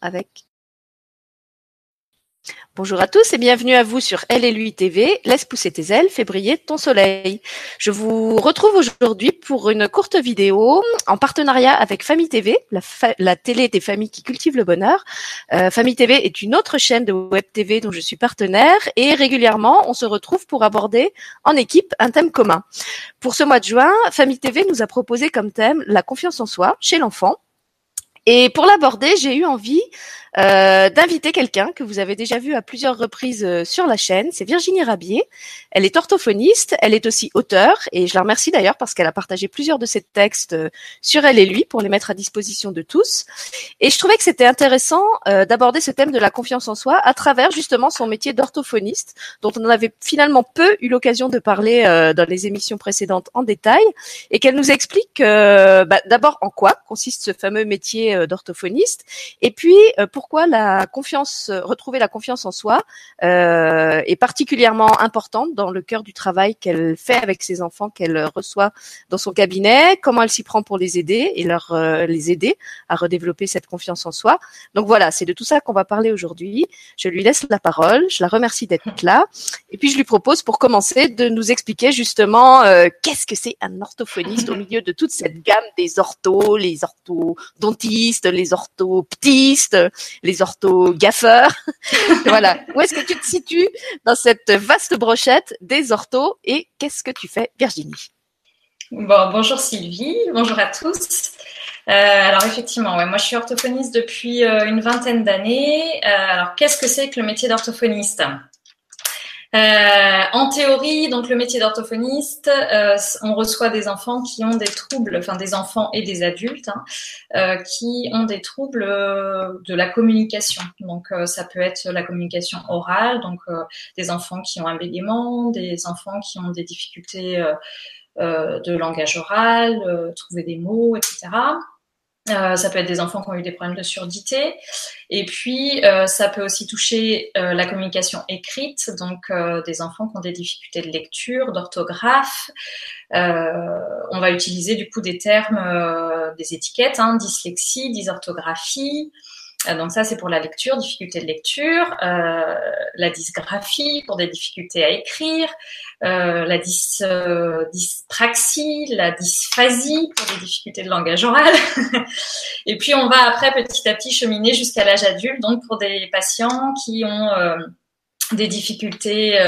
avec Bonjour à tous et bienvenue à vous sur Elle et lui TV. Laisse pousser tes ailes, fais briller ton soleil. Je vous retrouve aujourd'hui pour une courte vidéo en partenariat avec Famille TV, la, télé des familles qui cultivent le bonheur. Euh, Famille TV est une autre chaîne de web TV dont je suis partenaire et régulièrement on se retrouve pour aborder en équipe un thème commun. Pour ce mois de juin, Famille TV nous a proposé comme thème la confiance en soi chez l'enfant. Et pour l'aborder, j'ai eu envie euh, d'inviter quelqu'un que vous avez déjà vu à plusieurs reprises euh, sur la chaîne. C'est Virginie Rabier. Elle est orthophoniste, elle est aussi auteure et je la remercie d'ailleurs parce qu'elle a partagé plusieurs de ses textes euh, sur elle et lui pour les mettre à disposition de tous. Et je trouvais que c'était intéressant d'aborder ce thème de la confiance en soi à travers justement son métier d'orthophoniste dont on avait finalement peu eu l'occasion de parler dans les émissions précédentes en détail et qu'elle nous explique bah, d'abord en quoi consiste ce fameux métier d'orthophoniste et puis pourquoi pourquoi la confiance, euh, retrouver la confiance en soi euh, est particulièrement importante dans le cœur du travail qu'elle fait avec ses enfants, qu'elle reçoit dans son cabinet, comment elle s'y prend pour les aider et leur euh, les aider à redévelopper cette confiance en soi. Donc voilà, c'est de tout ça qu'on va parler aujourd'hui. Je lui laisse la parole, je la remercie d'être là, et puis je lui propose pour commencer de nous expliquer justement qu'est-ce que c'est un orthophoniste au milieu de toute cette gamme des orthos, les orthodontistes, les orthoptistes, les orthogaffeurs. voilà. Où est-ce que tu te situes dans cette vaste brochette des orthos et qu'est-ce que tu fais, Virginie? Bon, bonjour Sylvie, bonjour à tous. Euh, alors effectivement, moi je suis orthophoniste depuis euh, une vingtaine d'années. Euh, alors qu'est-ce que c'est que le métier d'orthophoniste? Euh, en théorie, donc le métier d'orthophoniste, euh, on reçoit des enfants qui ont des troubles, enfin des enfants et des adultes, hein, euh, qui ont des troubles de la communication. Donc ça peut être la communication orale, donc des enfants qui ont un bégaiement, des enfants qui ont des difficultés de langage oral, trouver des mots, etc. Euh, ça peut être des enfants qui ont eu des problèmes de surdité. Et puis, euh, ça peut aussi toucher euh, la communication écrite, donc des enfants qui ont des difficultés de lecture, d'orthographe. on va utiliser du coup des termes, des étiquettes, hein, dyslexie, dysorthographie, euh, donc ça, c'est pour la lecture, difficulté de lecture, euh, la dysgraphie pour des difficultés à écrire, euh, la dys, dyspraxie, la dysphasie pour des difficultés de langage oral. Et puis on va après petit à petit cheminer jusqu'à l'âge adulte, donc pour des patients qui ont des difficultés,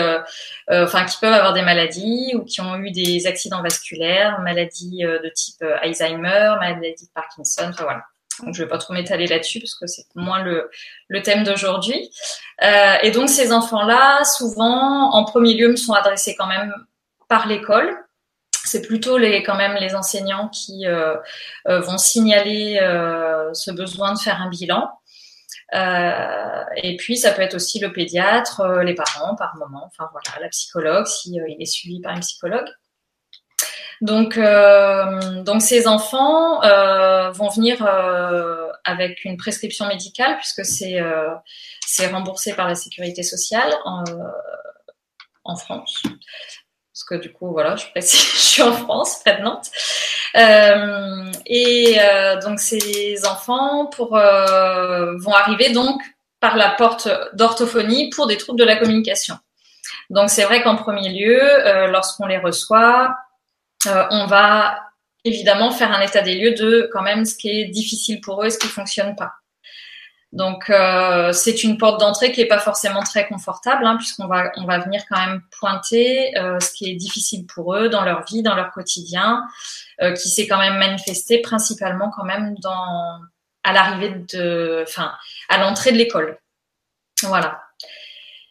enfin qui peuvent avoir des maladies ou qui ont eu des accidents vasculaires, maladies de type Alzheimer, maladie de Parkinson, enfin voilà. Je vais pas trop m'étaler là-dessus parce que c'est moins le, thème d'aujourd'hui. Euh, et donc, ces enfants-là, souvent, en premier lieu, me sont adressés quand même par l'école. C'est plutôt les, quand même les enseignants qui euh, euh vont signaler ce besoin de faire un bilan. Et puis, ça peut être aussi le pédiatre, les parents par moment, enfin voilà, la psychologue si il est suivi par un psychologue. Donc, euh, donc ces enfants euh, vont venir euh, avec une prescription médicale puisque c'est c'est remboursé par la sécurité sociale en, en France. Parce que du coup, voilà, je je suis en France, près de Nantes. Euh, et euh, donc ces enfants pour, euh, vont arriver donc par la porte d'orthophonie pour des troubles de la communication. Donc c'est vrai qu'en premier lieu, lorsqu'on les reçoit, euh, on va évidemment faire un état des lieux de quand même ce qui est difficile pour eux et ce qui fonctionne pas. Donc euh, c'est une porte d'entrée qui est pas forcément très confortable hein, puisqu'on va on va venir quand même pointer euh, ce qui est difficile pour eux dans leur vie, dans leur quotidien, qui s'est quand même manifesté principalement quand même à l'arrivée de, enfin à l'entrée de l'école. Voilà.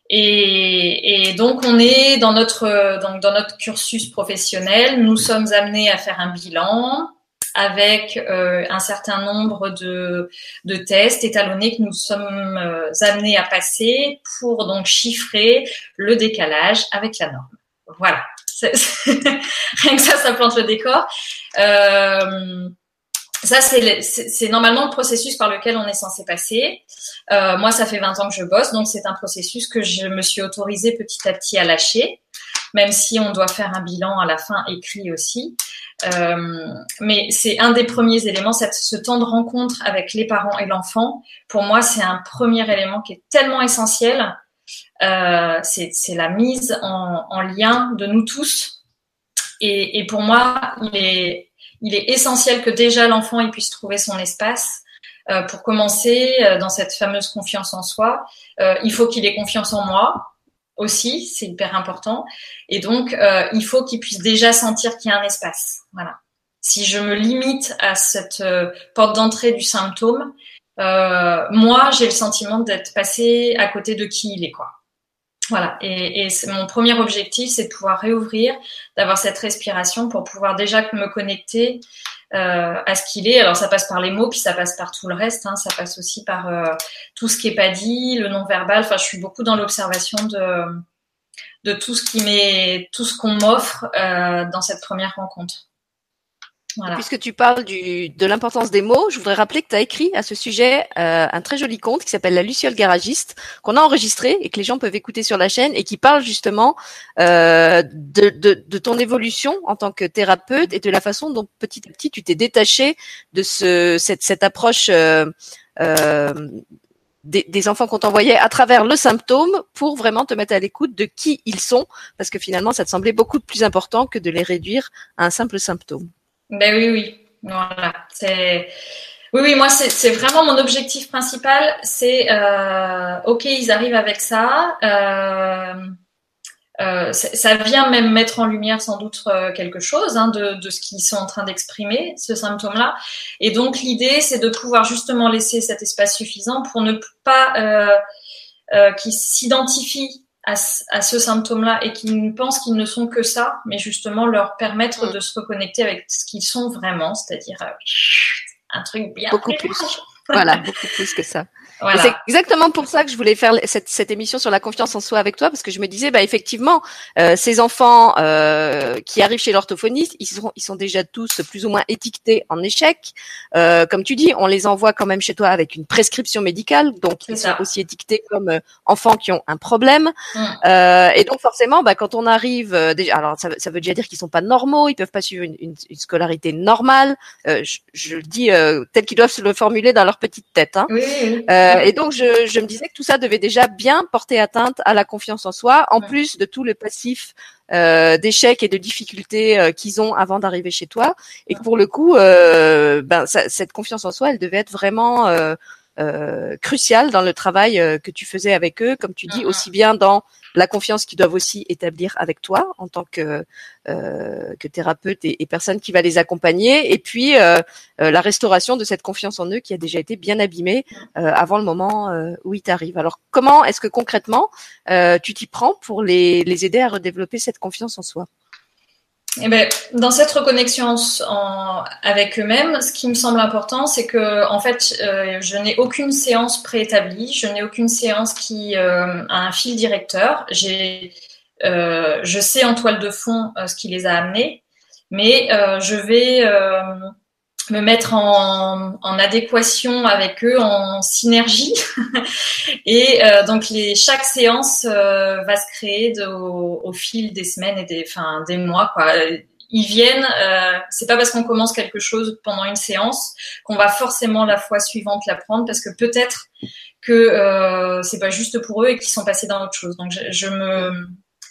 Et, et, donc on est dans notre donc dans notre cursus professionnel, nous sommes amenés à faire un bilan avec euh, un certain nombre de, de tests étalonnés que nous sommes euh, amenés à passer pour donc chiffrer le décalage avec la norme. Voilà, rien que ça, ça plante le décor. Euh, ça, c'est normalement le processus par lequel on est censé passer. Euh, moi, ça fait 20 ans que je bosse, donc c'est un processus que je me suis autorisée petit à petit à lâcher, même si on doit faire un bilan à la fin écrit aussi. Euh, mais c'est un des premiers éléments, ce temps de rencontre avec les parents et l'enfant. Pour moi, c'est un premier élément qui est tellement essentiel. Euh, c'est la mise en, en, lien de nous tous. Et, et, pour moi, il est, il est essentiel que déjà l'enfant il puisse trouver son espace. Euh, pour commencer, euh, dans cette fameuse confiance en soi, euh, il faut qu'il ait confiance en moi aussi, c'est hyper important. Et donc, il faut qu'il puisse déjà sentir qu'il y a un espace. Voilà. Si je me limite à cette porte d'entrée du symptôme, moi, j'ai le sentiment d'être passé à côté de qui il est, quoi. Voilà. Et, et mon premier objectif, c'est de pouvoir réouvrir, d'avoir cette respiration pour pouvoir déjà me connecter euh, à ce qu'il est. Alors ça passe par les mots, puis ça passe par tout le reste. Hein. Ça passe aussi par euh, tout ce qui est pas dit, le non-verbal. Enfin, je suis beaucoup dans l'observation de de tout ce qui m'est, tout ce qu'on m'offre euh, dans cette première rencontre. Puisque tu parles du, de l'importance des mots, je voudrais rappeler que tu as écrit à ce sujet euh, un très joli conte qui s'appelle La Luciole Garagiste, qu'on a enregistré et que les gens peuvent écouter sur la chaîne et qui parle justement euh, de, ton évolution en tant que thérapeute et de la façon dont petit à petit tu t'es détaché de ce, cette, approche euh des, des, enfants qu'on t'envoyait à travers le symptôme pour vraiment te mettre à l'écoute de qui ils sont, parce que finalement ça te semblait beaucoup plus important que de les réduire à un simple symptôme. Ben oui, oui. Voilà. C'est. Oui, oui, moi, c'est vraiment mon objectif principal. C'est, euh, ok, ils arrivent avec ça. Euh, euh, ça vient même mettre en lumière sans doute euh, quelque chose hein, de, de, ce qu'ils sont en train d'exprimer, ce symptôme-là. Et donc l'idée, c'est de pouvoir justement laisser cet espace suffisant pour ne pas qu'ils s'identifient à, à ce symptôme-là et qui pensent qu'ils ne sont que ça, mais justement leur permettre mm. de se reconnecter avec ce qu'ils sont vraiment, c'est-à-dire euh, un truc bien beaucoup plus. voilà, beaucoup plus que ça. C'est exactement pour ça que je voulais faire cette, cette, émission sur la confiance en soi avec toi, parce que je me disais, bah effectivement, euh, ces enfants euh, qui arrivent chez l'orthophoniste, ils sont, ils sont déjà tous plus ou moins étiquetés en échec. Euh, comme tu dis, on les envoie quand même chez toi avec une prescription médicale, donc ils sont aussi étiquetés comme euh, enfants qui ont un problème. Mm. Euh, et donc forcément, bah, quand on arrive, euh, déjà, alors ça, ça, veut déjà dire qu'ils sont pas normaux, ils peuvent pas suivre une, une, une scolarité normale. Je, je, le dis tel qu'ils doivent se le formuler dans leur petite tête. Hein. Oui. Euh, et donc, je, je, me disais que tout ça devait déjà bien porter atteinte à la confiance en soi, en plus de tout le passif euh, d'échecs et de difficultés euh, qu'ils ont avant d'arriver chez toi. Et que pour le coup, euh, ben, ça, cette confiance en soi, elle devait être vraiment euh, euh, cruciale dans le travail que tu faisais avec eux, comme tu dis, aussi bien dans la confiance qu'ils doivent aussi établir avec toi en tant que, euh, que thérapeute et, et, personne qui va les accompagner, et puis euh, euh, la restauration de cette confiance en eux qui a déjà été bien abîmée euh, avant le moment euh, où ils t'arrivent. Alors comment est-ce que concrètement euh, tu t'y prends pour les, les aider à redévelopper cette confiance en soi? Eh ben, dans cette reconnexion en, avec eux-mêmes, ce qui me semble important, c'est que en fait, euh, je n'ai aucune séance préétablie, je n'ai aucune séance qui euh, a un fil directeur. J'ai, euh, je sais en toile de fond euh, ce qui les a amenés, mais euh, je vais me mettre en, en, adéquation avec eux, en synergie. et euh, donc les, chaque séance euh, va se créer de, au, au, fil des semaines et des, enfin, des mois. Quoi. Ils viennent. Euh, c'est pas parce qu'on commence quelque chose pendant une séance qu'on va forcément la fois suivante l'apprendre, parce que peut-être que euh, c'est pas juste pour eux et qu'ils sont passés dans autre chose. Donc je, je me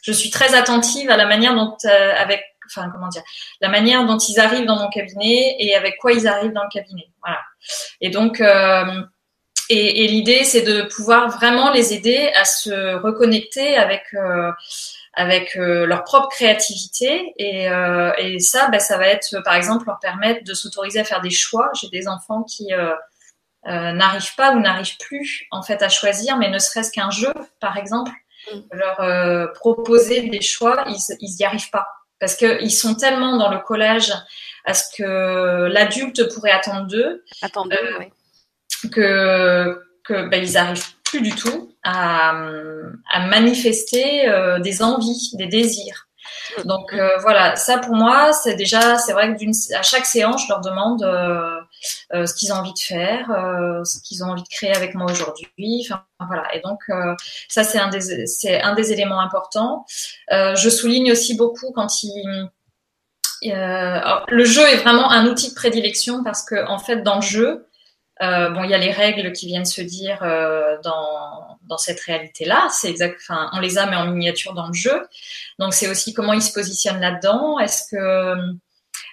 je suis très attentive à la manière dont, euh, avec enfin comment dire, la manière dont ils arrivent dans mon cabinet et avec quoi ils arrivent dans le cabinet. Voilà. Et donc euh, et, et l'idée c'est de pouvoir vraiment les aider à se reconnecter avec euh, avec euh, leur propre créativité et, et ça, ben, ça va être par exemple leur permettre de s'autoriser à faire des choix. J'ai des enfants qui n'arrivent pas ou n'arrivent plus en fait à choisir, mais ne serait-ce qu'un jeu, par exemple, mm. leur proposer des choix, ils, ils y arrivent pas parce qu'ils sont tellement dans le collage à ce que l'adulte pourrait attendre d'eux, attendre euh, oui. que que ben, ils arrivent plus du tout à, à manifester euh, des envies, des désirs. Donc euh, voilà, ça pour moi, c'est déjà, c'est vrai que à chaque séance, je leur demande euh, ce qu'ils ont envie de faire, euh, ce qu'ils ont envie de créer avec moi aujourd'hui. Enfin voilà. Et donc ça, c'est un des, c'est un des éléments importants. je souligne aussi beaucoup quand ils le jeu est vraiment un outil de prédilection parce que en fait dans le jeu, bon il y a les règles qui viennent se dire dans dans cette réalité-là. C'est exact. Enfin, on les a mais en miniature dans le jeu. Donc c'est aussi comment ils se positionnent là-dedans. Est-ce que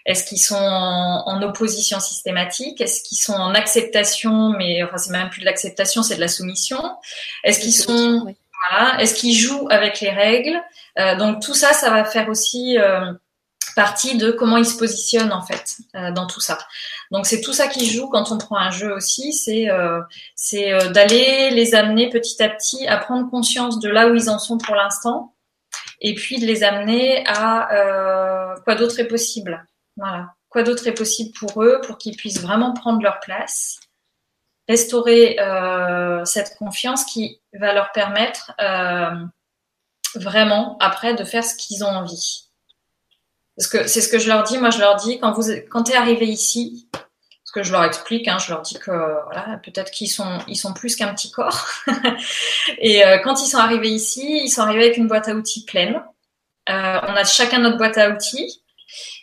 est-ce qu'ils sont en, opposition systématique? Est-ce qu'ils sont en acceptation Mais enfin, c'est même plus de l'acceptation, c'est de la soumission? Est-ce qu'ils sont voilà Est-ce qu'ils jouent avec les règles? Euh, Donc tout ça, ça va faire aussi euh, partie de comment ils se positionnent en fait euh, dans tout ça. Donc c'est tout ça qui joue quand on prend un jeu aussi, c'est c'est d'aller les amener petit à petit à prendre conscience de là où ils en sont pour l'instant, et puis de les amener à quoi d'autre est possible. Voilà. Quoi d'autre est possible pour eux pour qu'ils puissent vraiment prendre leur place, restaurer euh, cette confiance qui va leur permettre euh, vraiment après de faire ce qu'ils ont envie. Parce que c'est ce que je leur dis. Moi, je leur dis quand vous quand es arrivé ici, ce que je leur explique, hein, je leur dis que voilà, peut-être qu'ils sont ils sont plus qu'un petit corps. et euh, quand ils sont arrivés ici, ils sont arrivés avec une boîte à outils pleine. on a chacun notre boîte à outils.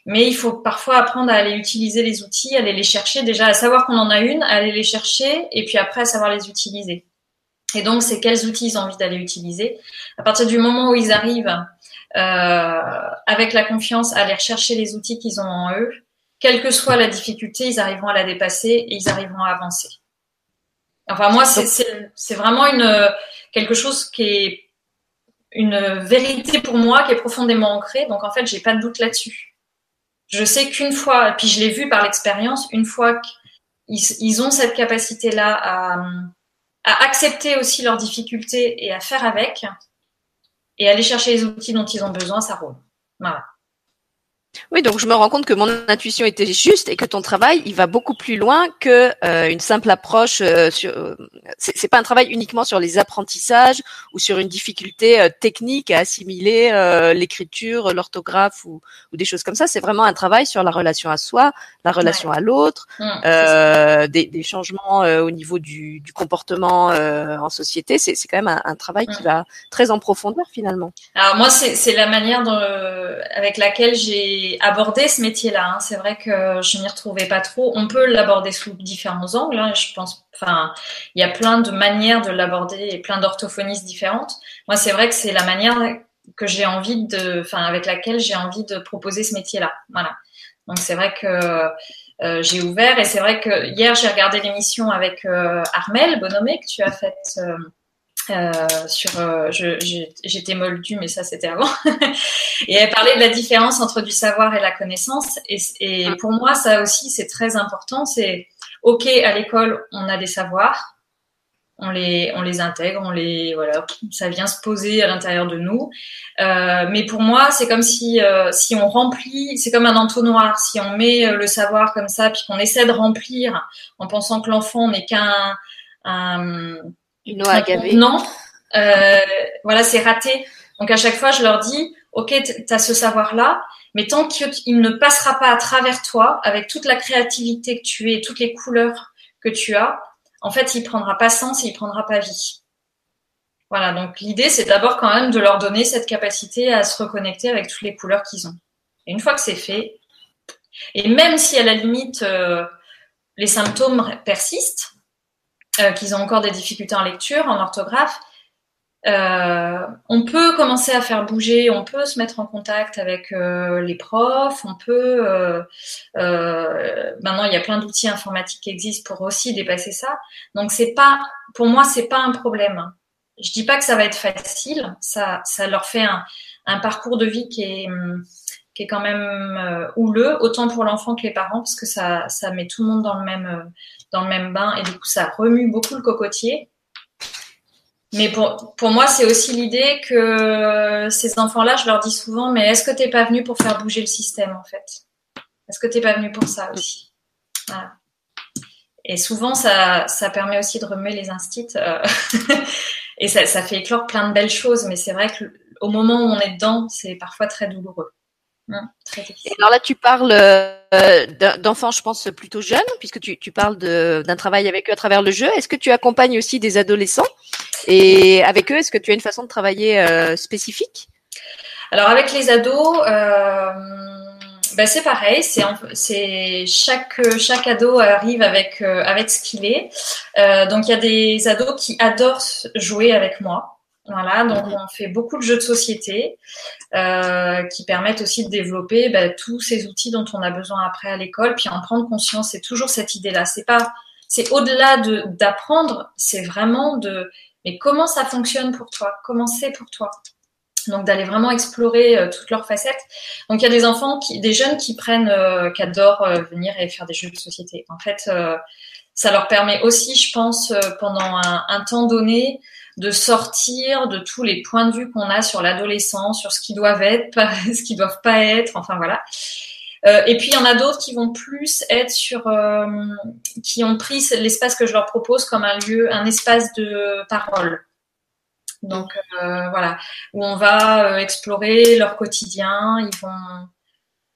Mais il faut parfois apprendre à aller utiliser les outils, aller les chercher, déjà à savoir qu'on en a une, à aller les chercher, et puis après à savoir les utiliser. Et donc, c'est quels outils ils ont envie d'aller utiliser. À partir du moment où ils arrivent euh, avec la confiance à aller rechercher les outils qu'ils ont en eux, quelle que soit la difficulté, ils arriveront à la dépasser et ils arriveront à avancer. Enfin, moi, c'est vraiment une quelque chose qui est une vérité pour moi, qui est profondément ancrée. Donc, en fait, j'ai pas de doute là-dessus je sais qu'une fois, puis je l'ai vu par l'expérience, une fois qu'ils ont cette capacité-là à, à, accepter aussi leurs difficultés et à faire avec, et aller chercher les outils dont ils ont besoin, ça roule. Voilà. Oui, donc je me rends compte que mon intuition était juste et que ton travail, il va beaucoup plus loin que euh, une simple approche. Euh, sur, euh, c'est pas un travail uniquement sur les apprentissages ou sur une difficulté technique à assimiler l'écriture, l'orthographe ou, ou, des choses comme ça. C'est vraiment un travail sur la relation à soi, la relation à l'autre, mmh, des, des, changements au niveau du, du comportement en société. C'est quand même un, un travail qui mmh. va très en profondeur finalement. Alors moi, c'est la manière dont, avec laquelle j'ai aborder ce métier-là. Hein. C'est vrai que je m'y retrouvais pas trop. On peut l'aborder sous différents angles. Hein. Je pense, enfin, il y a plein de manières de l'aborder et plein d'orthophonistes différentes. Moi, c'est vrai que c'est la manière que j'ai envie de, enfin, avec laquelle j'ai envie de proposer ce métier-là. Voilà. Donc c'est vrai que euh, j'ai ouvert et c'est vrai que hier j'ai regardé l'émission avec euh, Armel Bonomé que tu as faite. Euh, euh, sur, euh, j'étais moldue, mais ça c'était avant. et elle parlait de la différence entre du savoir et la connaissance. Et, et ah. pour moi, ça aussi c'est très important. C'est ok à l'école, on a des savoirs, on les, on les intègre, on les, voilà, ça vient se poser à l'intérieur de nous. Euh, mais pour moi, c'est comme si, euh, si on remplit, c'est comme un entonnoir. Si on met euh, le savoir comme ça, puis qu'on essaie de remplir en pensant que l'enfant n'est qu'un un, une eau agavée. Non, euh, voilà, c'est raté. Donc à chaque fois, je leur dis, ok, tu as ce savoir-là, mais tant qu'il ne passera pas à travers toi, avec toute la créativité que tu es, toutes les couleurs que tu as, en fait, il prendra pas sens et il prendra pas vie. Voilà, donc l'idée, c'est d'abord quand même de leur donner cette capacité à se reconnecter avec toutes les couleurs qu'ils ont. Et une fois que c'est fait, et même si à la limite euh, les symptômes persistent, euh, qu'ils ont encore des difficultés en lecture, en orthographe, euh, on peut commencer à faire bouger, on peut se mettre en contact avec euh, les profs, on peut. maintenant, il y a plein d'outils informatiques qui existent pour aussi dépasser ça. Donc, c'est pas, pour moi, c'est pas un problème. Je dis pas que ça va être facile. Ça, ça leur fait un, un parcours de vie qui est qui est quand même houleux, autant pour l'enfant que les parents, parce que ça, ça met tout le monde dans le même dans le même bain et du coup ça remue beaucoup le cocotier. Mais pour, pour moi, c'est aussi l'idée que ces enfants-là, je leur dis souvent, mais est-ce que t'es pas venu pour faire bouger le système en fait? Est-ce que t'es pas venu pour ça aussi? Et souvent, ça, ça permet aussi de remuer les instits euh, et ça, ça fait éclore plein de belles choses. Mais c'est vrai qu'au moment où on est dedans, c'est parfois très douloureux. Et alors là, tu parles euh, d'enfants, je pense, plutôt jeunes, puisque tu, tu parles d'un travail avec eux à travers le jeu. Est-ce que tu accompagnes aussi des adolescents? Et avec eux, est-ce que tu as une façon de travailler euh, spécifique? Alors avec les ados, euh, bah, c'est pareil, c'est c'est chaque chaque ado arrive avec euh, avec ce qu'il est. Euh, donc il y a des ados qui adorent jouer avec moi. Voilà, donc on fait beaucoup de jeux de société euh, qui permettent aussi de développer bah, tous ces outils dont on a besoin après à l'école, puis en prendre conscience. C'est toujours cette idée-là. C'est pas, c'est au-delà de d'apprendre, c'est vraiment de, mais comment ça fonctionne pour toi? Comment c'est pour toi? Donc d'aller vraiment explorer euh, toutes leurs facettes. Donc il y a des enfants, qui, des jeunes qui prennent, euh, qui adorent euh, venir et faire des jeux de société. En fait, ça leur permet aussi, je pense, pendant un, temps donné, de sortir de tous les points de vue qu'on a sur l'adolescence, sur ce qu'ils doivent être, ce qu'ils doivent pas être. Enfin voilà. et puis il y en a d'autres qui vont plus être sur, qui ont pris l'espace que je leur propose comme un lieu, un espace de parole. Donc euh, voilà, où on va euh, explorer leur quotidien, ils vont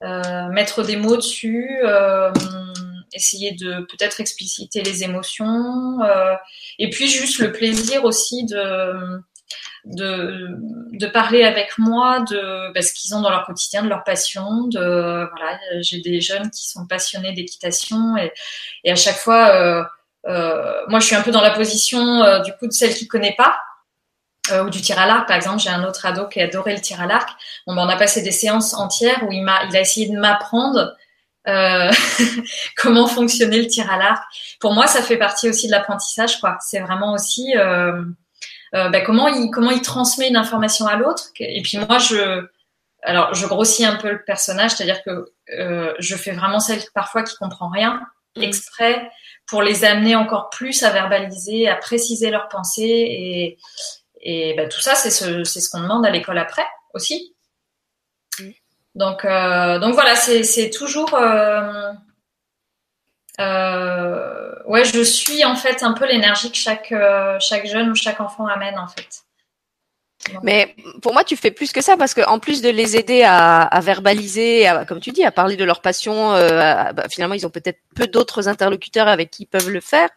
euh, mettre des mots dessus, essayer de peut-être expliciter les émotions, et puis juste le plaisir aussi de de, parler avec moi de bah, ce qu'ils ont dans leur quotidien, de leur passion. De voilà, j'ai des jeunes qui sont passionnés d'équitation et, à chaque fois, euh, euh, moi je suis un peu dans la position euh, du coup de celle qui connaît pas. Euh, ou du tir à l'arc, par exemple, j'ai un autre ado qui adorait le tir à l'arc. Ben, on a passé des séances entières où il m'a, il a essayé de m'apprendre euh, comment fonctionnait le tir à l'arc. Pour moi, ça fait partie aussi de l'apprentissage, quoi. C'est vraiment aussi euh, euh ben, comment il comment il transmet une information à l'autre. Et puis moi, je alors je grossis un peu le personnage, c'est-à-dire que euh, je fais vraiment celle parfois qui comprend rien mmh. exprès pour les amener encore plus à verbaliser, à préciser leurs pensées et et ben, tout ça, c'est ce, ce qu'on demande à l'école après aussi. Donc, euh, donc voilà, c'est toujours. Euh, euh, ouais, je suis en fait un peu l'énergie que chaque, jeune ou chaque enfant amène en fait. Mais pour moi, tu fais plus que ça parce que en plus de les aider à, verbaliser, à, comme tu dis, à parler de leur passion, bah, finalement, ils ont peut-être peu d'autres interlocuteurs avec qui ils peuvent le faire.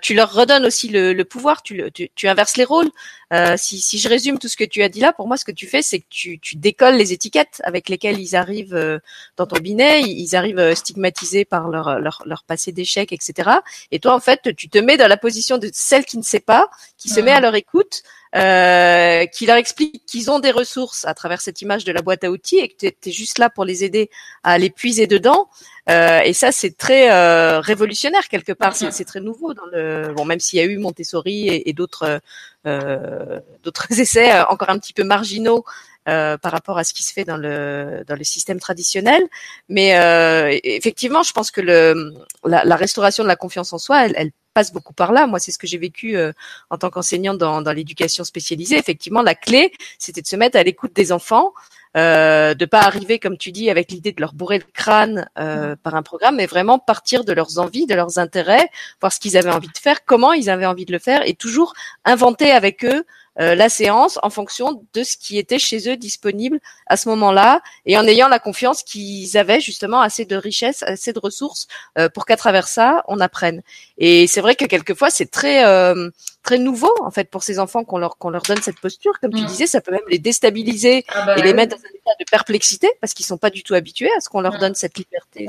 Tu leur redonnes aussi le, le pouvoir, tu, tu, tu, inverses les rôles. Euh, si, si, je résume tout ce que tu as dit là, pour moi, ce que tu fais, c'est que tu, tu, décolles les étiquettes avec lesquelles ils arrivent euh, dans ton binet. Ils arrivent euh, stigmatisés par leur, leur, leur passé d'échec, etc. Et toi, en fait, tu te mets dans la position de celle qui ne sait pas, qui se met à leur écoute euh, qui leur explique qu'ils ont des ressources à travers cette image de la boîte à outils et que tu es, juste là pour les aider à les puiser dedans. Euh, et ça, c'est très euh, révolutionnaire quelque part. C'est très nouveau dans le bon, même s'il y a eu Montessori et, et d'autres euh, d'autres essais euh, encore un petit peu marginaux euh, par rapport à ce qui se fait dans le dans le système traditionnel. Mais euh, effectivement, je pense que le la, la, restauration de la confiance en soi, elle, elle passe beaucoup par là. Moi, c'est ce que j'ai vécu euh, en tant qu'enseignante dans, dans l'éducation spécialisée. Effectivement, la clé, c'était de se mettre à l'écoute des enfants, euh, de pas arriver, comme tu dis, avec l'idée de leur bourrer le crâne euh, mmh. par un programme, mais vraiment partir de leurs envies, de leurs intérêts, voir ce qu'ils avaient envie de faire, comment ils avaient envie de le faire, et toujours inventer avec eux la séance en fonction de ce qui était chez eux disponible à ce moment-là et en ayant la confiance qu'ils avaient justement assez de richesse, assez de ressources euh, pour qu'à travers ça, on apprenne. Et c'est vrai que quelquefois, c'est très euh, très nouveau en fait pour ces enfants qu'on leur qu'on leur donne cette posture. Comme tu mm. disais, ça peut même les déstabiliser ah bah et les mettre dans un état de perplexité parce qu'ils sont pas du tout habitués à ce qu'on leur mm. donne cette liberté,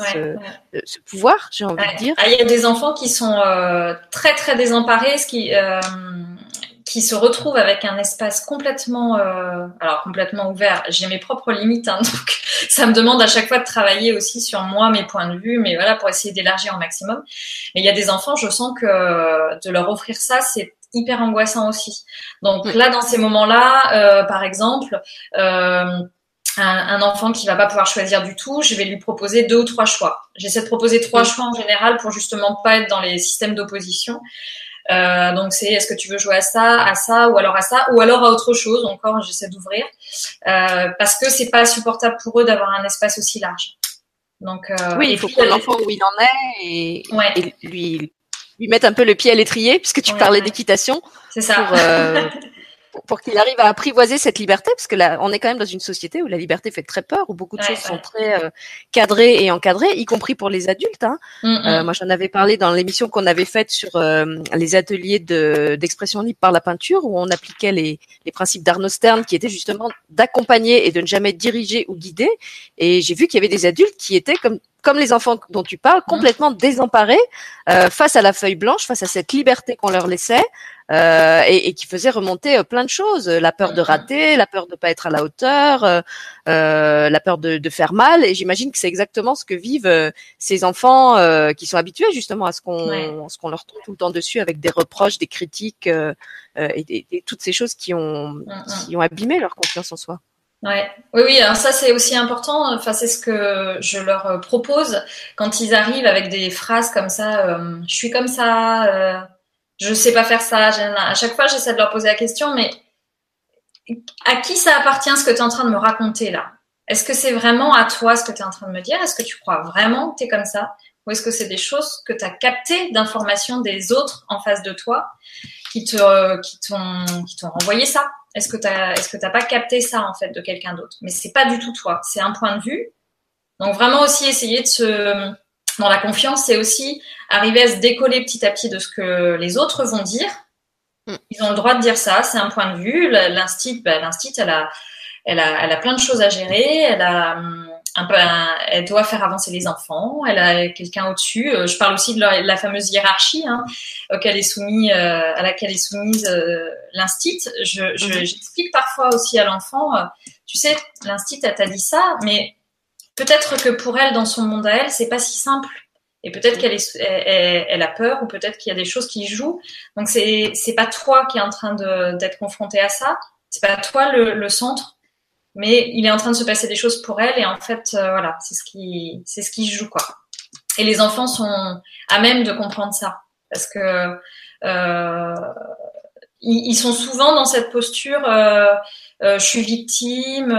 ce, pouvoir, j'ai envie de dire. Ah, il y a des enfants qui sont très très désemparés, ce qui qui se retrouve avec un espace complètement, euh, alors complètement ouvert. J'ai mes propres limites, hein, donc ça me demande à chaque fois de travailler aussi sur moi, mes points de vue, mais voilà pour essayer d'élargir au maximum. Mais il y a des enfants, je sens que de leur offrir ça, c'est hyper angoissant aussi. Donc là, dans ces moments-là, euh, par exemple. Euh, un, un, enfant qui va pas pouvoir choisir du tout, je vais lui proposer deux ou trois choix. J'essaie de proposer trois choix en général pour justement pas être dans les systèmes d'opposition. Euh, donc c'est est-ce que tu veux jouer à ça, à ça ou alors à ça ou alors à autre chose. Encore, j'essaie d'ouvrir euh, parce que c'est pas supportable pour eux d'avoir un espace aussi large. Donc euh, oui, il faut que l'enfant où il en est et, et, lui lui mettre un peu le pied à l'étrier puisque tu parlais d'équitation. C'est ça. Pour, pour qu'il arrive à apprivoiser cette liberté, parce que là, on est quand même dans une société où la liberté fait très peur, où beaucoup de choses sont très euh, cadrées et encadrées, y compris pour les adultes. Hein. Mm, mm. Euh, moi, j'en avais parlé dans l'émission qu'on avait faite sur euh, les ateliers d'expression libre par la peinture, où on appliquait les, les principes d'Arnaud Stern, qui étaient justement d'accompagner et de ne jamais diriger ou guider. Et j'ai vu qu'il y avait des adultes qui étaient comme comme les enfants dont tu parles, mmh. complètement désemparés euh, face à la feuille blanche, face à cette liberté qu'on leur laissait, euh, et, et, qui faisait remonter euh, plein de choses, la peur de rater, la peur de pas être à la hauteur, euh, euh, la peur de, de, faire mal. Et j'imagine que c'est exactement ce que vivent euh, ces enfants qui sont habitués justement à ce qu'on ce qu'on leur tombe tout le temps dessus avec des reproches, des critiques et, et, toutes ces choses qui ont mmh, qui ont abîmé leur confiance en soi. Ouais. Oui, oui, alors ça c'est aussi important. Enfin, c'est ce que je leur propose quand ils arrivent avec des phrases comme ça. Euh, je suis comme ça, euh, je sais pas faire ça. À chaque fois, j'essaie de leur poser la question, mais à qui ça appartient ce que tu es en train de me raconter là? Est-ce que c'est vraiment à toi ce que tu es en train de me dire? Est-ce que tu crois vraiment que tu es comme ça? Ou est-ce que c'est des choses que tu as captées d'informations des autres en face de toi qui te qui t'ont qui t'ont envoyé ça? Est-ce que tu est-ce que t'as pas capté ça en fait de quelqu'un d'autre? Mais c'est pas du tout toi. C'est un point de vue. Donc vraiment aussi essayer de se dans la confiance, c'est aussi arriver à se décoller petit à petit de ce que les autres vont dire. Mm. Ils ont le droit de dire ça. C'est un point de vue. L'instit, bah, l'instit, elle a, elle a, elle a plein de choses à gérer. Elle a hum, un peu, elle doit faire avancer les enfants. Elle a quelqu'un au-dessus. Euh, je parle aussi de la, fameuse hiérarchie hein, auquel est soumis, euh, à laquelle est soumise euh, l'instit. Je, mhm. j'explique parfois aussi à l'enfant, tu sais, l'instit, elle t'a dit ça, mais peut-être que pour elle, dans son monde à elle, c'est pas si simple. Et peut-être qu'elle est, elle, a peur, ou peut-être qu'il y a des choses qui jouent. Donc c'est, c'est pas toi qui est en train d'être confronté à ça. C'est pas toi le, le centre mais il est en train de se passer des choses pour elle et en fait euh, voilà c'est ce qui c'est ce qui joue quoi et les enfants sont à même de comprendre ça parce que euh, ils, sont souvent dans cette posture euh, je suis victime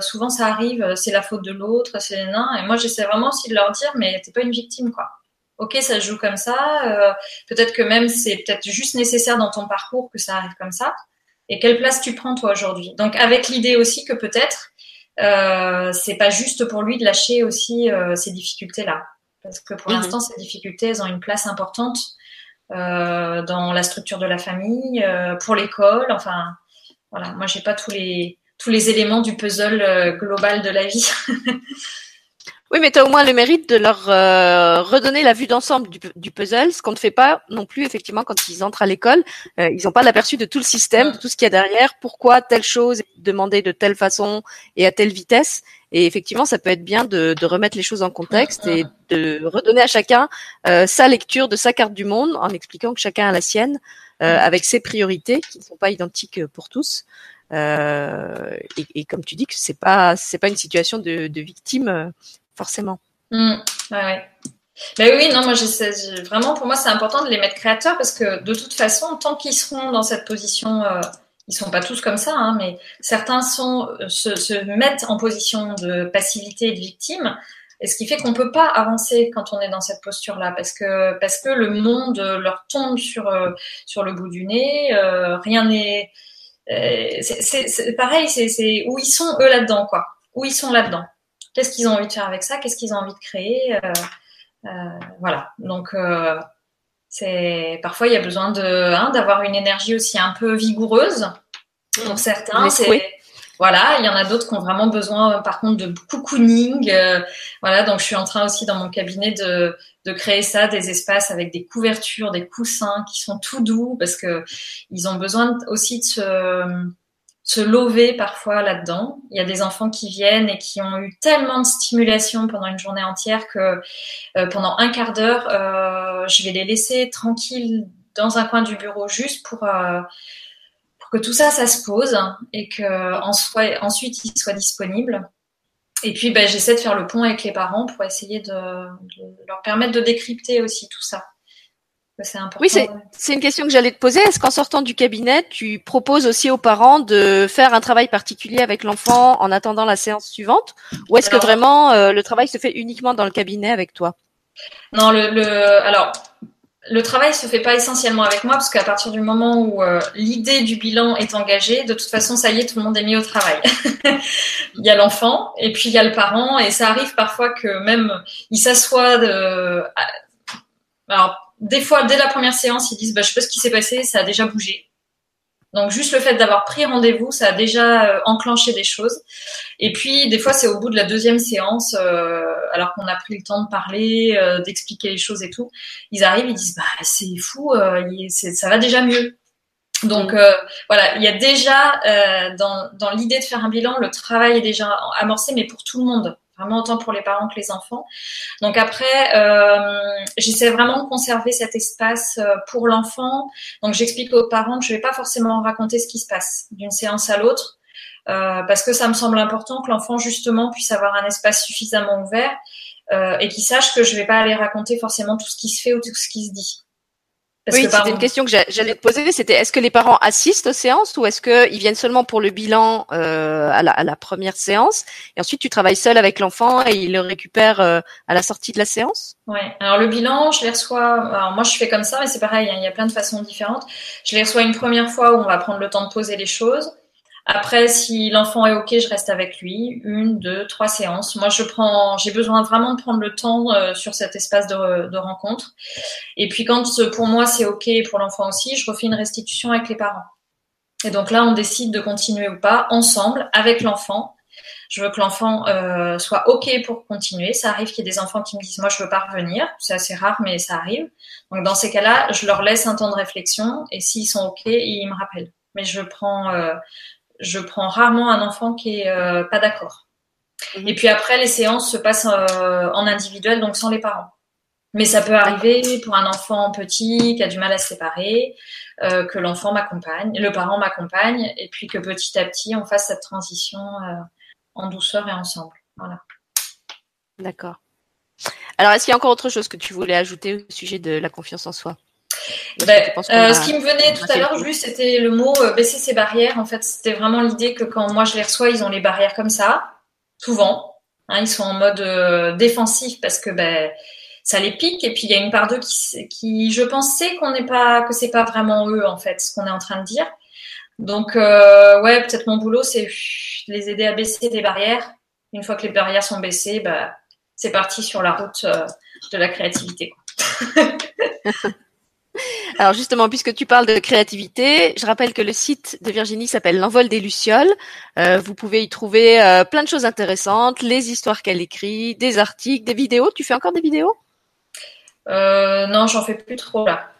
souvent ça arrive c'est la faute de l'autre c'est nain et moi j'essaie vraiment aussi de leur dire mais t'es pas une victime quoi. Ok ça se joue comme ça peut-être que même c'est peut-être juste nécessaire dans ton parcours que ça arrive comme ça. Et quelle place tu prends toi aujourd'hui? Donc avec l'idée aussi que peut-être euh, c'est pas juste pour lui de lâcher aussi euh, ces difficultés là, parce que pour l'instant ces difficultés elles ont une place importante euh, dans la structure de la famille, euh, pour l'école, enfin voilà. Moi j'ai pas tous les tous les éléments du puzzle euh, global de la vie. Oui, mais tu as au moins le mérite de leur euh, redonner la vue d'ensemble du, puzzle, ce qu'on ne fait pas non plus effectivement quand ils entrent à l'école. Euh, ils n'ont pas l'aperçu de tout le système, de tout ce qu'il y a derrière, pourquoi telle chose est demandée de telle façon et à telle vitesse. Et effectivement, ça peut être bien de, de remettre les choses en contexte et de redonner à chacun euh, sa lecture de sa carte du monde en expliquant que chacun a la sienne, avec ses priorités qui ne sont pas identiques pour tous. Et, et, comme tu dis que c'est pas c'est pas une situation de, de victime forcément. Mmh, ouais, Ben oui, non, moi, vraiment, pour moi, c'est important de les mettre créateurs parce que de toute façon, tant qu'ils seront dans cette position, euh, ils sont pas tous comme ça, hein, mais certains sont, euh, se, mettent en position de passivité et de victime. Et ce qui fait qu'on peut pas avancer quand on est dans cette posture-là, parce que parce que le monde leur tombe sur euh, sur le bout du nez, rien n'est. c'est pareil, c'est où ils sont eux là-dedans, quoi. Où ils sont là-dedans qu'est-ce qu'ils ont envie de faire avec ça, qu'est-ce qu'ils ont envie de créer? Euh, euh, voilà. Donc euh, c'est parfois il y a besoin de hein, d'avoir une énergie aussi un peu vigoureuse. Pour certains, c'est voilà, il y en a d'autres qui ont vraiment besoin, par contre, de cocooning. voilà, donc je suis en train aussi dans mon cabinet de, de créer ça, des espaces avec des couvertures, des coussins qui sont tout doux parce que ils ont besoin aussi de se se lever parfois là-dedans. Il y a des enfants qui viennent et qui ont eu tellement de stimulation pendant une journée entière que euh, pendant un quart d'heure, euh, je vais les laisser tranquilles dans un coin du bureau juste pour, euh, pour que tout ça, ça se pose et que en soit, ensuite ils soient disponibles. Et puis, ben, j'essaie de faire le pont avec les parents pour essayer de, de leur permettre de décrypter aussi tout ça. Oui, c'est une question que j'allais te poser. Est-ce qu'en sortant du cabinet, tu proposes aussi aux parents de faire un travail particulier avec l'enfant en attendant la séance suivante? Ou est-ce que vraiment euh, le travail se fait uniquement dans le cabinet avec toi? Non, le, le, alors le travail se fait pas essentiellement avec moi parce qu'à partir du moment où euh, l'idée du bilan est engagée, de toute façon, ça y est, tout le monde est mis au travail. il y a l'enfant et puis il y a le parent et ça arrive parfois que même il s'assoit de... Alors, des fois, dès la première séance, ils disent, bah, je sais pas ce qui s'est passé, ça a déjà bougé. Donc juste le fait d'avoir pris rendez-vous, ça a déjà euh, enclenché des choses. Et puis des fois c'est au bout de la deuxième séance, euh, alors qu'on a pris le temps de parler, euh, d'expliquer les choses et tout, ils arrivent, ils disent bah c'est fou, ça va déjà mieux. Donc voilà, il y a déjà dans, dans l'idée de faire un bilan, le travail est déjà amorcé, mais pour tout le monde vraiment autant pour les parents que les enfants. Donc après, euh, j'essaie vraiment de conserver cet espace euh, pour l'enfant. Donc j'explique aux parents que je vais pas forcément raconter ce qui se passe d'une séance à l'autre, euh, parce que ça me semble important que l'enfant justement puisse avoir un espace suffisamment ouvert euh, et qu'il sache que je vais pas aller raconter forcément tout ce qui se fait ou tout ce qui se dit oui, c'était une question que j'allais te poser. C'était est-ce que les parents assistent aux séances ou est-ce qu'ils viennent seulement pour le bilan euh, à, la, à, la, première séance et ensuite tu travailles seul avec l'enfant et il le récupère euh, à la sortie de la séance? Oui. Alors le bilan, je les reçois. Alors moi, je fais comme ça, mais c'est pareil. Hein, il y a plein de façons différentes. Je les reçois une première fois où on va prendre le temps de poser les choses. Après, si l'enfant est ok, je reste avec lui une, deux, trois séances. Moi, je prends, j'ai besoin vraiment de prendre le temps euh, sur cet espace de, de, rencontre. Et puis, quand pour moi c'est ok pour l'enfant aussi, je refais une restitution avec les parents. Et donc là, on décide de continuer ou pas ensemble avec l'enfant. Je veux que l'enfant euh, soit ok pour continuer. Ça arrive qu'il y ait des enfants qui me disent moi je veux pas revenir. C'est assez rare, mais ça arrive. Donc dans ces cas-là, je leur laisse un temps de réflexion et s'ils sont ok, ils me rappellent. Mais je prends euh, je prends rarement un enfant qui est euh, pas d'accord. Mhm. Et puis après, les séances se passent euh, en individuel, donc sans les parents. Mais ça peut arriver pour un enfant petit qui a du mal à se séparer, euh, que l'enfant m'accompagne, le parent m'accompagne, et puis que petit à petit, on fasse cette transition en douceur et ensemble. Voilà. D'accord. Alors, est-ce qu'il y a encore autre chose que tu voulais ajouter au sujet de la confiance en soi? Ben, euh, ce qui me venait tout à l'heure, juste, c'était le mot euh, baisser ses barrières. En fait, c'était vraiment l'idée que quand moi je les reçois, ils ont les barrières comme ça, souvent. Hein, ils sont en mode euh, défensif parce que ben ça les pique. Et puis il y a une part d'eux qui, qui, je pense, sait qu'on n'est pas, que c'est pas vraiment eux en fait, ce qu'on est en train de dire. Donc ouais, peut-être mon boulot, c'est les aider à baisser des barrières. Une fois que les barrières sont baissées, bah, c'est parti sur la route de la créativité. Alors justement, puisque tu parles de créativité, je rappelle que le site de Virginie s'appelle L'envol des lucioles. Euh, vous pouvez y trouver euh, plein de choses intéressantes, les histoires qu'elle écrit, des articles, des vidéos. Tu fais encore des vidéos? Euh, Non, j'en fais plus trop là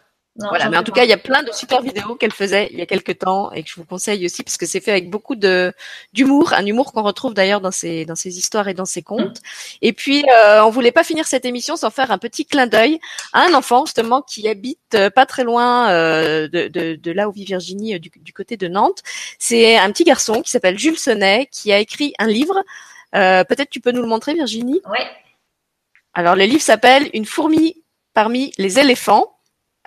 voilà, mais en tout cas, il y a plein de super vidéos qu'elle faisait il y a quelques temps et que je vous conseille aussi parce que c'est fait avec beaucoup de d'humour, un humour qu'on retrouve d'ailleurs dans ses dans ses histoires et dans ses contes. Et puis, euh, on voulait pas finir cette émission sans faire un petit clin d'œil à un enfant justement qui habite euh, pas très loin euh, de, de, de, là où vit Virginie, euh, du, du côté de Nantes. C'est un petit garçon qui s'appelle Jules Sonnet qui a écrit un livre. Peut-être tu peux nous le montrer, Virginie? Oui. Alors, le livre s'appelle Une fourmi parmi les éléphants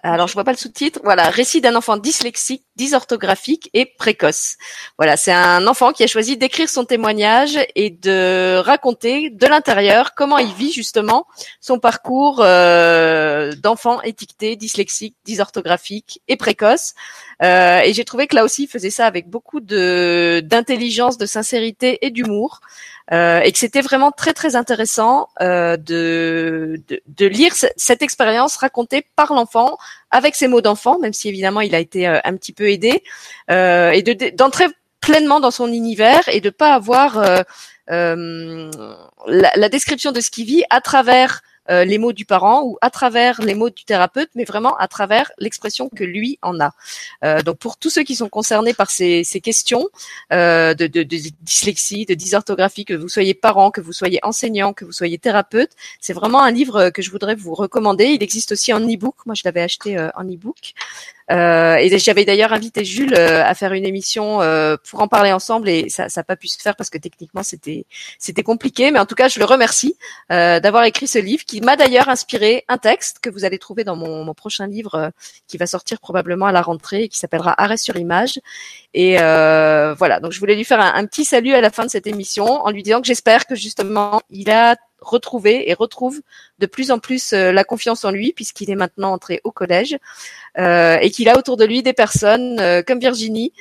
alors je vois pas le sous-titre. Voilà, récit d'un enfant dyslexique, dysorthographique et précoce. Voilà, c'est un enfant qui a choisi d'écrire son témoignage et de raconter de l'intérieur comment il vit justement son parcours euh, d'enfant étiqueté dyslexique, dysorthographique et précoce. Euh, et j'ai trouvé que là aussi, il faisait ça avec beaucoup de d'intelligence, de sincérité et d'humour. Euh, et que c'était vraiment très très intéressant euh, de, de, de, lire cette expérience racontée par l'enfant avec ses mots d'enfant, même si évidemment il a été euh, un petit peu aidé, euh, et d'entrer pleinement dans son univers et de pas avoir la, la, description de ce qu'il vit à travers euh, les mots du parent ou à travers les mots du thérapeute, mais vraiment à travers l'expression que lui en a. Euh, donc pour tous ceux qui sont concernés par ces, ces questions euh, de, de, de, dyslexie, de dysorthographie, que vous soyez parent, que vous soyez enseignant, que vous soyez thérapeute, c'est vraiment un livre que je voudrais vous recommander. Il existe aussi en e-book. Moi, je l'avais acheté en e-book. Euh, et j'avais d'ailleurs invité Jules euh, à faire une émission euh, pour en parler ensemble et ça n'a pas pu se faire parce que techniquement c'était c'était compliqué. Mais en tout cas, je le remercie d'avoir écrit ce livre qui m'a d'ailleurs inspiré un texte que vous allez trouver dans mon, prochain livre qui va sortir probablement à la rentrée et qui s'appellera Arrêt sur image. Et voilà, donc je voulais lui faire un, petit salut à la fin de cette émission en lui disant que j'espère que justement il a retrouver et retrouve de plus en plus euh, la confiance en lui puisqu'il est maintenant entré au collège euh, et qu'il a autour de lui des personnes euh, comme Virginie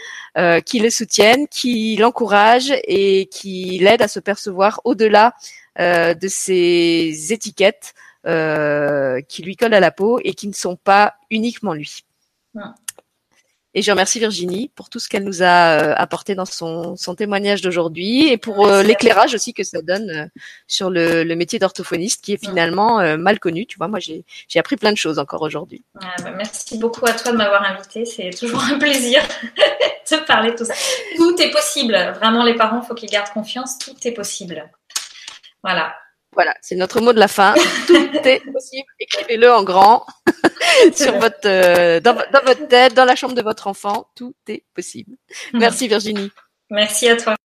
qui le soutiennent, qui l'encouragent et qui l'aident à se percevoir au-delà de ces étiquettes qui lui collent à la peau et qui ne sont pas uniquement lui. Et je remercie Virginie pour tout ce qu'elle nous a euh, apporté dans son, son témoignage d'aujourd'hui et pour euh, l'éclairage aussi que ça donne euh, sur le, le métier d'orthophoniste qui est finalement mal connu. Tu vois, moi j'ai appris plein de choses encore aujourd'hui. Ah, bah, merci beaucoup à toi de m'avoir invité. C'est toujours un plaisir de parler de tout ça. Tout est possible. Vraiment, les parents, faut qu'ils gardent confiance. Tout est possible. Voilà. Voilà, c'est notre mot de la fin. Tout est possible. Écrivez-le en grand sur votre, euh, dans, dans, votre tête, dans la chambre de votre enfant. Tout est possible. Merci Virginie. Merci à toi.